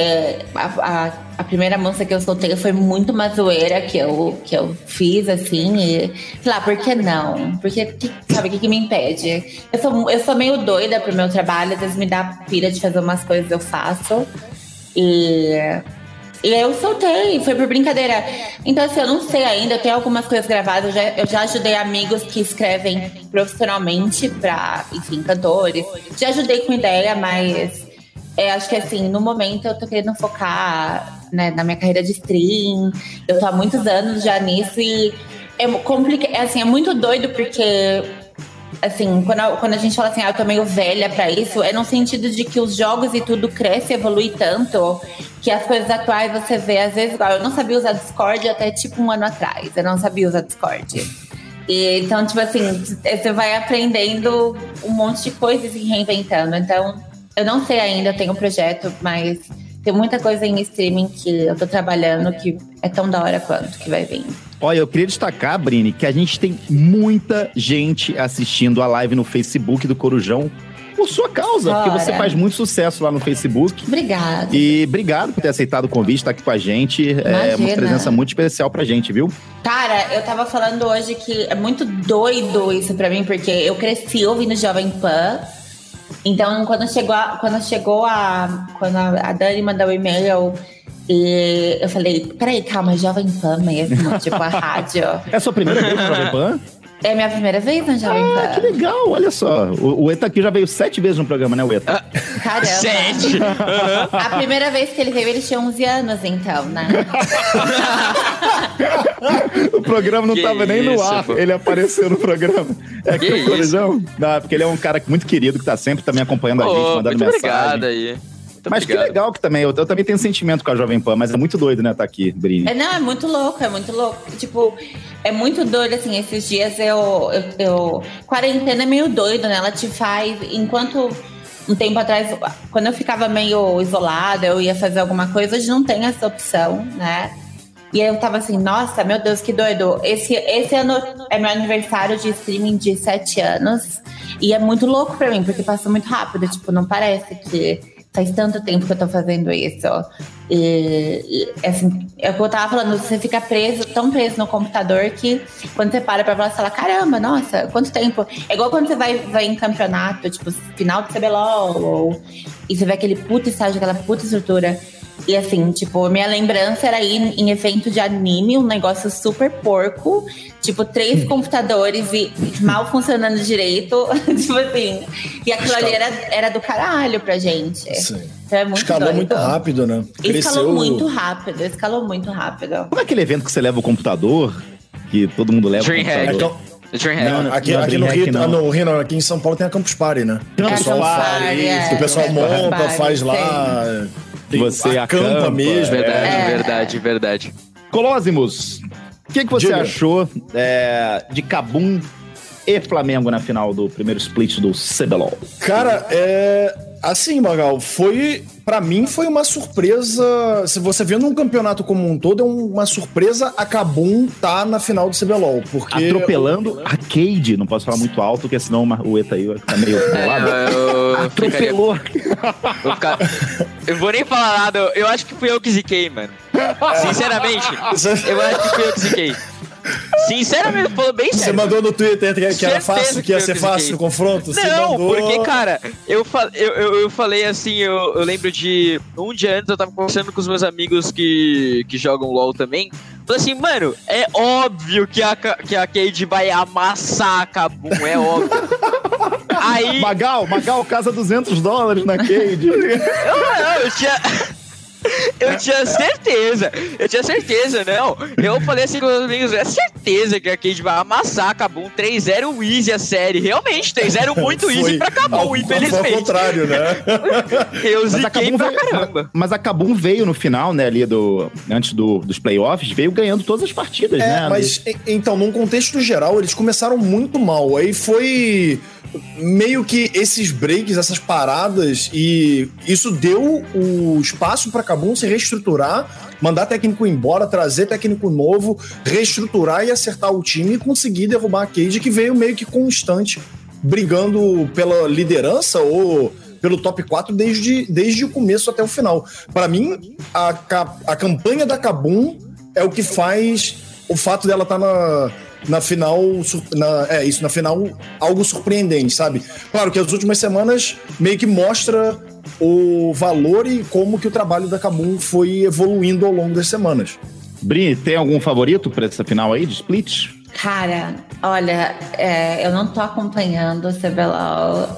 a, a, a, primeira música que eu soltei foi muito uma zoeira que eu, que eu fiz, assim, e sei lá, por que não? Porque, que, sabe, o que, que me impede? Eu sou, eu sou meio doida pro meu trabalho, às vezes me dá pira de fazer umas coisas, eu faço. E eu soltei, foi por brincadeira. Então, assim, eu não sei ainda, tenho algumas coisas gravadas, eu já, eu já ajudei amigos que escrevem profissionalmente para, enfim, cantores. Já ajudei com ideia, mas é, acho que assim, no momento eu tô querendo focar né, na minha carreira de stream. Eu tô há muitos anos já nisso e é, complica é, assim, é muito doido porque assim, quando, quando a gente fala assim, ah, eu tô meio velha pra isso, é no sentido de que os jogos e tudo cresce, evolui tanto, que as coisas atuais você vê, às vezes, igual, eu não sabia usar Discord até tipo um ano atrás, eu não sabia usar Discord. E, então, tipo assim, você vai aprendendo um monte de coisas e reinventando. Então, eu não sei ainda, eu tenho um projeto, mas tem muita coisa em streaming que eu tô trabalhando que é tão da hora quanto que vai vir. Olha, eu queria destacar, Brini, que a gente tem muita gente assistindo a live no Facebook do Corujão por sua causa, Bora. porque você faz muito sucesso lá no Facebook. Obrigada. E obrigado por ter aceitado o convite, estar aqui com a gente. Imagina. É uma presença muito especial pra gente, viu? Cara, eu tava falando hoje que é muito doido isso pra mim, porque eu cresci ouvindo Jovem Pan. Então, quando chegou a, quando chegou a, quando a Dani mandou o e-mail, e eu falei, peraí, calma, Jovem Pan mesmo, tipo a rádio. É a sua primeira vez no Jovem Pan? É a minha primeira vez no Jovem ah, Pan. Que legal, olha só. O, o Eta aqui já veio sete vezes no programa, né, o Eta? Ah, caramba. Sete? a primeira vez que ele veio, ele tinha 11 anos, então, né? o programa não que tava nem no ar, pô. ele apareceu no programa. É que, que Não, porque ele é um cara muito querido, que tá sempre também acompanhando a gente, mandando muito mensagem. Obrigado aí. Muito mas obrigado. que legal que também, eu, eu, também tenho sentimento com a Jovem Pan, mas é muito doido, né, tá aqui, Brini. É, não, é muito louco, é muito louco. Tipo, é muito doido, assim, esses dias eu, eu, eu... Quarentena é meio doido, né? Ela te faz... Enquanto um tempo atrás, quando eu ficava meio isolada, eu ia fazer alguma coisa, hoje não tem essa opção, né? E aí eu tava assim, nossa, meu Deus, que doido. Esse, esse ano é meu aniversário de streaming de sete anos. E é muito louco pra mim, porque passa muito rápido. Tipo, não parece que faz tanto tempo que eu tô fazendo isso. E, e assim, é o que eu tava falando, você fica preso, tão preso no computador que quando você para pra falar, você fala, caramba, nossa, quanto tempo. É igual quando você vai, vai em campeonato, tipo, final do CBLOL, ou, e você vê aquele puto estágio, aquela puta estrutura. E assim, tipo, minha lembrança era ir em evento de anime, um negócio super porco, tipo, três computadores e mal funcionando direito. tipo assim. E aquilo ali era, era do caralho pra gente. Sim. Então é muito Escalou doido. muito rápido, né? Cresceu... Escalou muito rápido, escalou muito rápido. Como é aquele evento que você leva o computador? Que todo mundo leva Dreamhack. o computador? Não, não, aqui, não, aqui no Rio, não. no Rio, aqui em São Paulo tem a Campus Party, né? Campus é, Party, é, o pessoal monta, faz lá. Você acampa, acampa mesmo. Verdade, é. verdade, verdade. Colósimos, o que, que você Diga. achou é, de Cabum e Flamengo na final do primeiro split do CBLOL? Cara, é. Assim, Magal, foi. para mim foi uma surpresa. Se você vendo um campeonato como um todo, é uma surpresa a Cabum tá na final do CBLOL. Porque. Atropelando a Cade, não posso falar muito alto, porque senão o Eta aí vai ficar meio colado. É, Atropelou. Eu vou nem falar nada, eu acho que fui eu que ziquei, mano. Sinceramente, eu acho que fui eu que ziquei. Sinceramente, falou bem sério. Você mandou no Twitter que, que era fácil, que ia ser fácil o confronto? Não, mandou... porque, cara, eu, eu, eu, eu falei assim, eu, eu lembro de um dia antes eu tava conversando com os meus amigos que, que jogam LOL também. Falei assim, mano, é óbvio que a, que a Cade vai amassar a Kabum, é óbvio. Aí... Magal, Magal, casa 200 dólares na Cade. eu, não, eu tinha... Eu tinha certeza, eu tinha certeza, não. Eu falei assim com os amigos, é certeza que a Cade vai amassar a Kabum 3-0 easy a série. Realmente, 3-0 muito Foi easy pra Kabum, infelizmente. Ao contrário, né? Eu ziquei pra veio, caramba. Mas a Kabum veio no final, né, ali do, antes do, dos playoffs, veio ganhando todas as partidas, é, né? Mas, então, num contexto geral, eles começaram muito mal. Aí foi meio que esses breaks, essas paradas, e isso deu o espaço para Cabum se reestruturar, mandar técnico embora, trazer técnico novo, reestruturar e acertar o time e conseguir derrubar a Cade, que veio meio que constante, brigando pela liderança ou pelo top 4 desde, desde o começo até o final. Para mim, a, a campanha da Cabum é o que faz o fato dela estar tá na na final, na, é isso, na final, algo surpreendente, sabe? Claro que as últimas semanas meio que mostra o valor e como que o trabalho da Kabum foi evoluindo ao longo das semanas. Bri, tem algum favorito para essa final aí de split? Cara, olha, é, eu não tô acompanhando o CBLOL.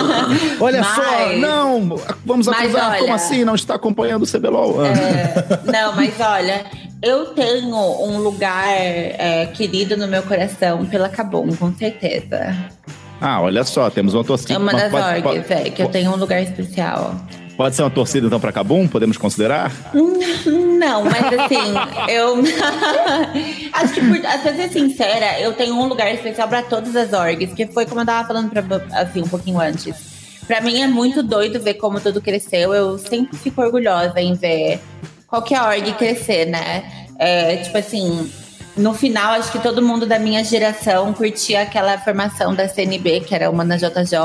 olha mas, só, não, vamos acusar, olha, como assim não está acompanhando o CBLOL? É, não, mas olha, eu tenho um lugar é, querido no meu coração pela Kabum, com certeza. Ah, olha só, temos uma torcida. É uma das pode, orgs, é, que eu tenho um lugar especial. Pode ser uma torcida então para Cabum? Podemos considerar? Não, mas assim, eu acho que por, ser sincera, eu tenho um lugar especial para todas as orgs, que foi como eu tava falando pra, assim um pouquinho antes. Para mim é muito doido ver como tudo cresceu. Eu sempre fico orgulhosa em ver qualquer org crescer, né? É, tipo assim, no final, acho que todo mundo da minha geração curtia aquela formação da CNB, que era uma na JJ,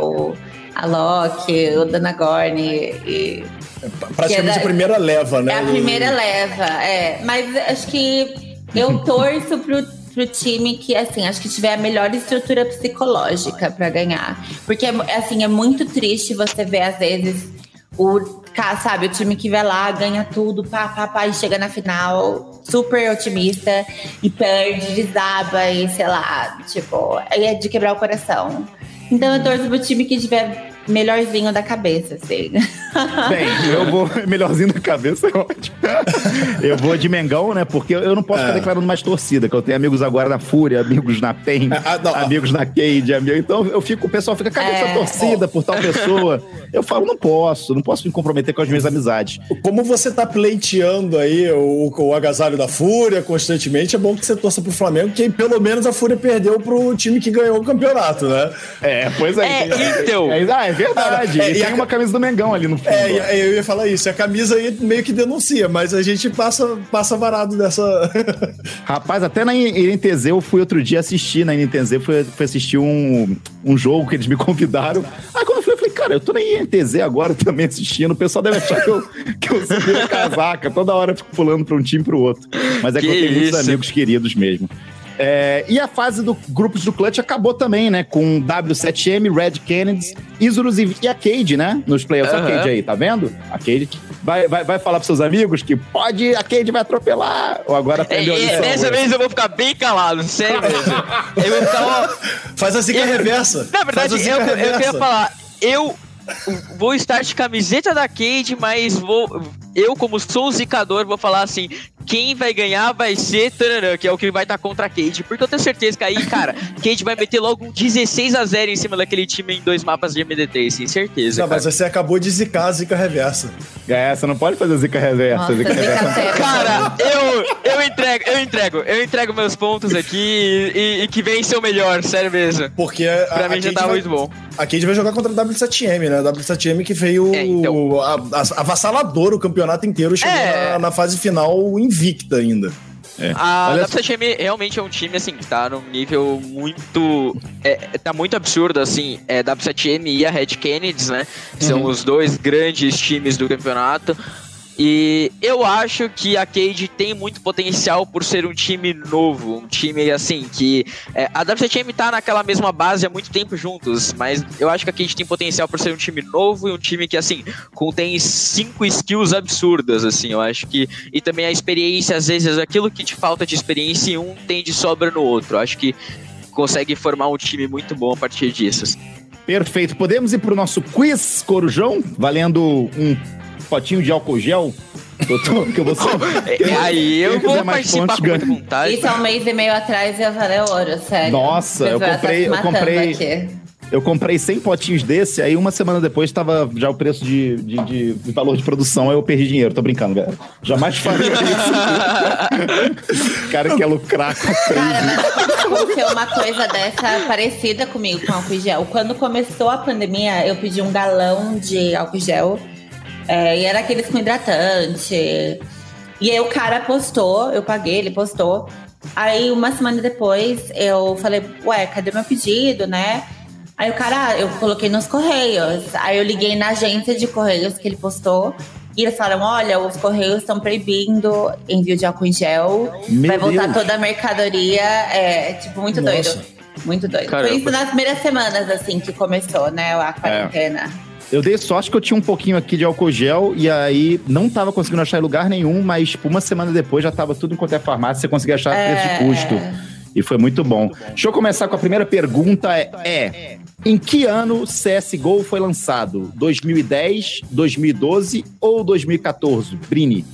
o a Loki, o Dana Gorn e. É praticamente a primeira leva, né? É a primeira leva, é. Mas acho que eu torço pro, pro time que, assim, acho que tiver a melhor estrutura psicológica para ganhar. Porque, assim, é muito triste você ver, às vezes, o sabe, o time que vai lá, ganha tudo, pá, pá, pá, e chega na final super otimista e perde, desaba e sei lá, tipo, é de quebrar o coração. Então eu torço pro time que tiver melhorzinho da cabeça, assim. Bem, eu vou. Melhorzinho da cabeça é ótimo. Eu vou de Mengão, né? Porque eu não posso é. ficar declarando mais torcida, que eu tenho amigos agora na Fúria, amigos na PEN, é, ah, amigos na Cade, amigo. Então eu fico, o pessoal fica, cadê é. essa torcida por tal pessoa? Eu falo, não posso, não posso me comprometer com as minhas amizades. Como você tá pleiteando aí o, o agasalho da Fúria constantemente, é bom que você torça pro Flamengo, que pelo menos a Fúria perdeu pro time que ganhou o campeonato, né? É, pois é. é então. É, ah, é verdade. É, e, e tem a... uma camisa do Mengão ali no fundo. É, eu ia falar isso. A camisa aí meio que denuncia, mas a gente passa, passa varado dessa. Rapaz, até na INTZ eu fui outro dia assistir na INTZ, fui, fui assistir um, um jogo que eles me convidaram. Aí quando eu fui, eu falei, cara, eu tô na INTZ agora também assistindo. O pessoal deve achar que eu, que eu sou casaca. Toda hora eu fico pulando pra um time pro outro. Mas é que, que eu tenho isso? muitos amigos queridos mesmo. É, e a fase do grupos do Clutch acabou também, né? Com W7M, Red Kennedy, Isurus e a Cade, né? Nos playoffs. Uhum. A Cade aí, tá vendo? A Cade vai, vai, vai falar pros seus amigos que pode, a Cade vai atropelar. Ou agora aprendeu é, a Dessa vez eu vou ficar bem calado, sério mesmo. eu vou ficar, ó, Faz assim que é reversa. Na verdade, eu, eu, eu queria falar, eu vou estar de camiseta da Cade, mas vou. Eu, como sou zicador, vou falar assim: quem vai ganhar vai ser Taranã, que é o que vai estar contra a Cade. Porque eu tenho certeza que aí, cara, Cade vai meter logo um 16 a 0 em cima daquele time em dois mapas de MD3, sem certeza. Não, cara. mas você acabou de zicar a zica reversa. É, você não pode fazer zica reversa. Nossa, zica reversa. Cara, eu, eu entrego, eu entrego, eu entrego meus pontos aqui e, e que vem ser o melhor, sério mesmo. Porque a, pra mim já tá vai, muito bom. A Cade vai jogar contra a W7M, né? A W7M que veio é, então... a, a, avassalador o campeonato inteiro, chegou é... na, na fase final invicta ainda. É. A Olha... WCHM realmente é um time, assim, que tá num nível muito. É, tá muito absurdo, assim. É, W7M e a Red Kennedy, né? São uhum. os dois grandes times do campeonato. E eu acho que a Cade tem muito potencial por ser um time novo, um time assim que é, a WCTM tá naquela mesma base há muito tempo juntos, mas eu acho que a Cade tem potencial por ser um time novo e um time que assim contém cinco skills absurdas, assim. Eu acho que e também a experiência às vezes aquilo que te falta de experiência em um tem de sobra no outro. Eu acho que consegue formar um time muito bom a partir disso. Assim. Perfeito. Podemos ir para o nosso quiz, Corujão, valendo um potinho de álcool gel. que eu vou é, Aí eu vou participar com muita vontade. Isso há um mês e meio atrás ia valer ouro, sério. Nossa, eu comprei, eu comprei. Aqui. Eu comprei 100 potinhos desse, aí uma semana depois estava já o preço de, de, de, de, valor de produção, aí eu perdi dinheiro. Tô brincando, galera. Jamais faria isso. cara quer lucrar com Cara, aconteceu uma coisa dessa parecida comigo com álcool gel. Quando começou a pandemia, eu pedi um galão de álcool gel é, e era aqueles com hidratante. E aí o cara postou, eu paguei, ele postou. Aí uma semana depois eu falei, ué, cadê meu pedido, né? Aí o cara, eu coloquei nos correios. Aí eu liguei na agência de correios que ele postou. E eles falaram: olha, os Correios estão proibindo envio de álcool em gel. Meu vai voltar Deus. toda a mercadoria. É, tipo, muito Nossa. doido. Muito doido. Caramba. Foi isso nas primeiras semanas, assim, que começou, né? A quarentena. Eu dei sorte que eu tinha um pouquinho aqui de álcool gel e aí não tava conseguindo achar em lugar nenhum, mas tipo, uma semana depois já tava tudo enquanto é farmácia, você conseguia achar É. preço de custo. E foi muito bom. Deixa eu começar com a primeira pergunta: é, é em que ano CSGO foi lançado? 2010, 2012 ou 2014? Brini.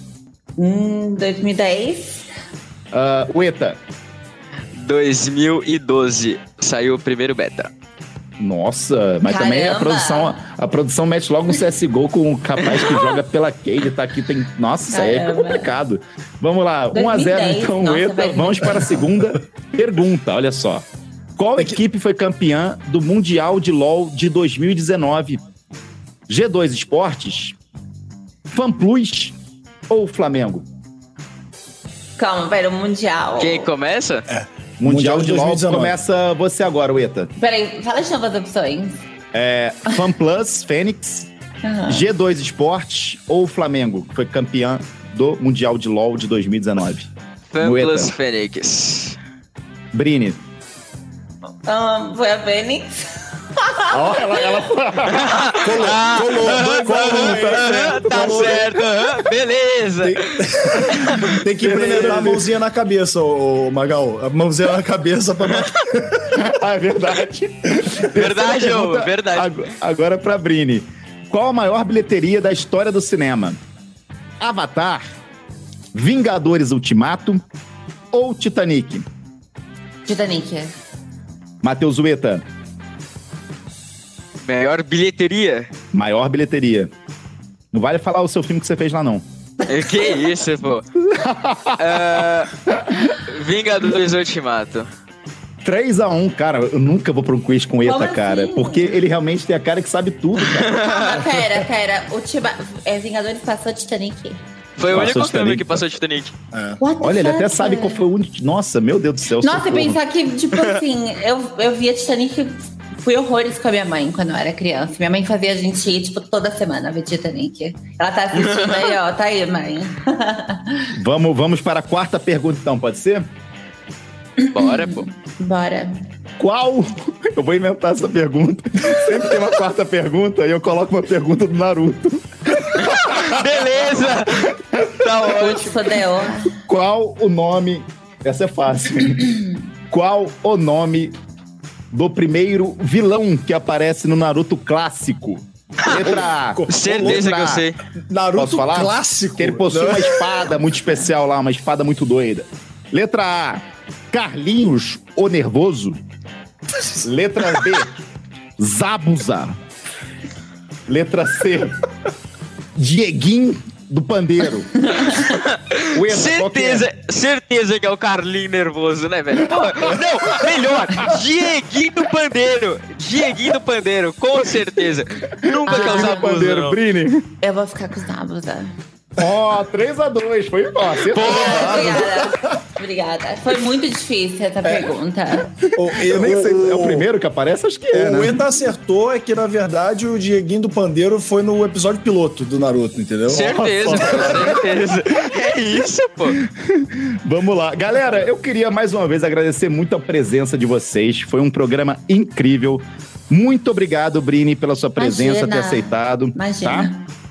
Hum, 2010. Uh, Ueta. 2012 saiu o primeiro beta. Nossa, mas também a Caramba. produção, a produção mete logo um CSGO com o capaz que joga pela Cade, tá aqui, tem. Nossa, isso aí é Caramba. complicado. Vamos lá, 1x0 2010, então, nossa, vai- Vamos para a segunda pergunta, olha só. Qual É que- equipe foi campeã do Mundial de LoL de 2019? G2 Esportes, FanPlus ou Flamengo? Calma, pera, o Mundial. Quem começa? Mundial, Mundial de LoL 2019. começa você agora, Ueta. Peraí, fala de novo as opções. É, FanPlus, Fênix, Aham. G2 Esportes ou Flamengo, que foi campeã do Mundial de LoL de 2019? Fan Moeta. plus Fênix. Brini. Ah, foi a Fênix. Ó, ela, ela... Ah, colou, dois a um, aham, tá certo, tá colou. beleza. Tem que implementar a mãozinha na cabeça, ô Magal. A mãozinha na cabeça pra bater. ah, é verdade. Verdade, ô, verdade. ag- Agora pra Brini. Qual a maior bilheteria da história do cinema? Avatar, Vingadores Ultimato ou Titanic? Titanic. Matheus Ueta, Melhor bilheteria. maior bilheteria. Não vale falar o seu filme que você fez lá, não. Que isso, pô. Ah, Vingadores Ultimato. 3x1, cara, eu nunca vou pra um quiz com Eta, Como cara. assim? Porque ele realmente tem a cara que sabe tudo, cara. Calma, pera, pera. O Tiba... é, Vingadores passou Titanic. Foi o único Titanic. filme que passou Titanic. The Olha, ele até sabe qual foi o único. Nossa, meu Deus do céu. Nossa, e socorro. pensar que, tipo assim, eu, eu via Titanic, fui horrores com a minha mãe quando eu era criança. Minha mãe fazia a gente ir, tipo, toda semana ver Titanic. Ela tá assistindo aí, ó, tá aí, mãe. Vamos, vamos para a quarta pergunta, então, pode ser? Bora, pô. Bora. Qual. Eu vou inventar essa pergunta. Sempre tem uma quarta pergunta e eu coloco uma pergunta do Naruto. Beleza! Tá ótimo. fodeu. Qual o nome. Essa é fácil. Qual o nome do primeiro vilão que aparece no Naruto clássico? Letra A. Certeza Letra que eu sei. Naruto Posso falar? clássico. Que ele possui uma espada muito especial lá, uma espada muito doida. Letra A, Carlinhos, o Nervoso. Letra B, Zabuza. Letra C, Dieguinho do Pandeiro. Qual que é? Certeza, certeza que é o Carlinho nervoso, né, velho? Pô, Não, melhor, Dieguinho do Pandeiro. Dieguinho do Pandeiro, com certeza. Nunca que é o Dieguinho do Zabuza, Pandeiro. Brini. Eu vou ficar com os Zabuza. Ó, 3x2, foi ó, acertou. Obrigada. Obrigada. Foi muito difícil essa pergunta. O, Eu nem sei, é o primeiro que aparece? Acho que é, O né? Eta acertou é que, na verdade, o Dieguinho do Pandeiro foi no episódio piloto do Naruto, entendeu? Certeza, pô, certeza. É isso, pô. Vamos lá. Galera, eu queria mais uma vez agradecer muito a presença de vocês. Foi um programa incrível. Muito obrigado, Brini, pela sua presença, Imagina. ter aceitado. Imagina. Tá?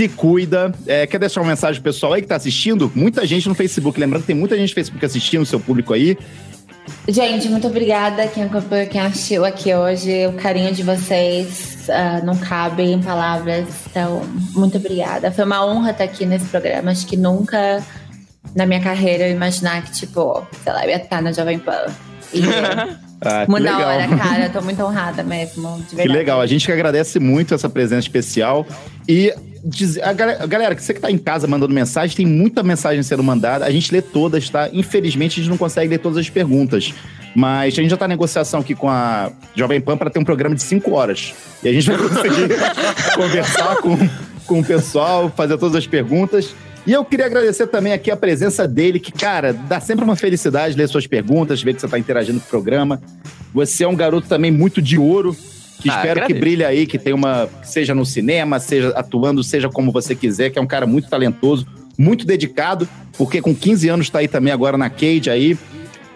Se cuida. É, quer deixar uma mensagem pro pessoal aí que tá assistindo? Muita gente no Facebook. Lembrando que tem muita gente no Facebook assistindo, seu público aí. Gente, muito obrigada quem acompanhou, quem assistiu aqui hoje. O carinho de vocês ah, não cabe em palavras. Então, muito obrigada. Foi uma honra estar aqui nesse programa. Acho que nunca na minha carreira eu imaginar que, tipo, sei lá, eu ia estar na Jovem Pan. E Ah, muito da hora, cara. Eu tô muito honrada mesmo. Que legal. A gente que agradece muito essa presença especial. E diz- a galera, galera, que você que tá em casa mandando mensagem, tem muita mensagem sendo mandada. A gente lê todas, tá? Infelizmente, a gente não consegue ler todas as perguntas. Mas a gente já tá em negociação aqui com a Jovem Pan para ter um programa de cinco horas. E a gente vai conseguir conversar com, com o pessoal, fazer todas as perguntas. E eu queria agradecer também aqui a presença dele, que, cara, dá sempre uma felicidade ler suas perguntas, ver que você tá interagindo com o programa. Você é um garoto também muito de ouro. Que Ah, espero que agradeço. brilhe aí, que tenha uma. Seja no cinema, seja atuando, seja como você quiser, que é um cara muito talentoso, muito dedicado, porque com 15 anos tá aí também agora na Cage aí.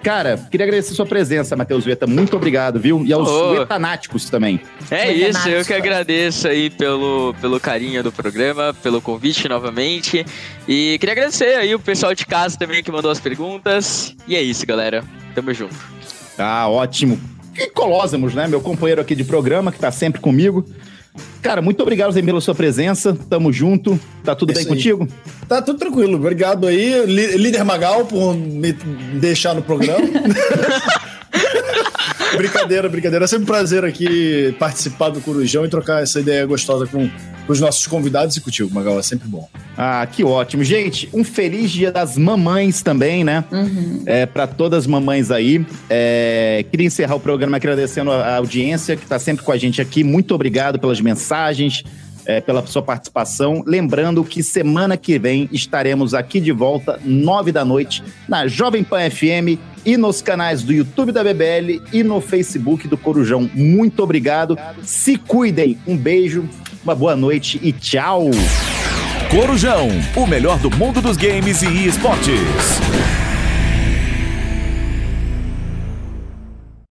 Cara, queria agradecer sua presença, Matheus Veta. Muito obrigado, viu? E aos. Vetanáticos também. É isso, eu que agradeço aí pelo, pelo carinho do programa, pelo convite novamente. E queria agradecer aí o pessoal de casa também que mandou as perguntas. E é isso, galera. Tamo junto. Tá ótimo. E Colosamos, né? Meu companheiro aqui de programa, que tá sempre comigo. Cara, muito obrigado Zé, pela sua presença. Tamo junto. Tá tudo Isso bem aí. contigo? Tá tudo tranquilo. Obrigado aí, Lí- líder Magal, por me deixar no programa. brincadeira, brincadeira. É sempre um prazer aqui participar do Corujão e trocar essa ideia gostosa com os nossos convidados e contigo, Magal. É sempre bom. Ah, que ótimo. Gente, um feliz dia das mamães também, né? É, para todas as mamães aí. É, queria encerrar o programa agradecendo a a audiência que está sempre com a gente aqui. Muito obrigado pelas mensagens, é, pela sua participação. Lembrando que semana que vem estaremos aqui de volta, nove da noite, na Jovem Pan FM e nos canais do YouTube da BBL e no Facebook do Corujão. Muito obrigado. Se cuidem. Um beijo, uma boa noite e tchau. Corujão, o melhor do mundo dos games e esportes.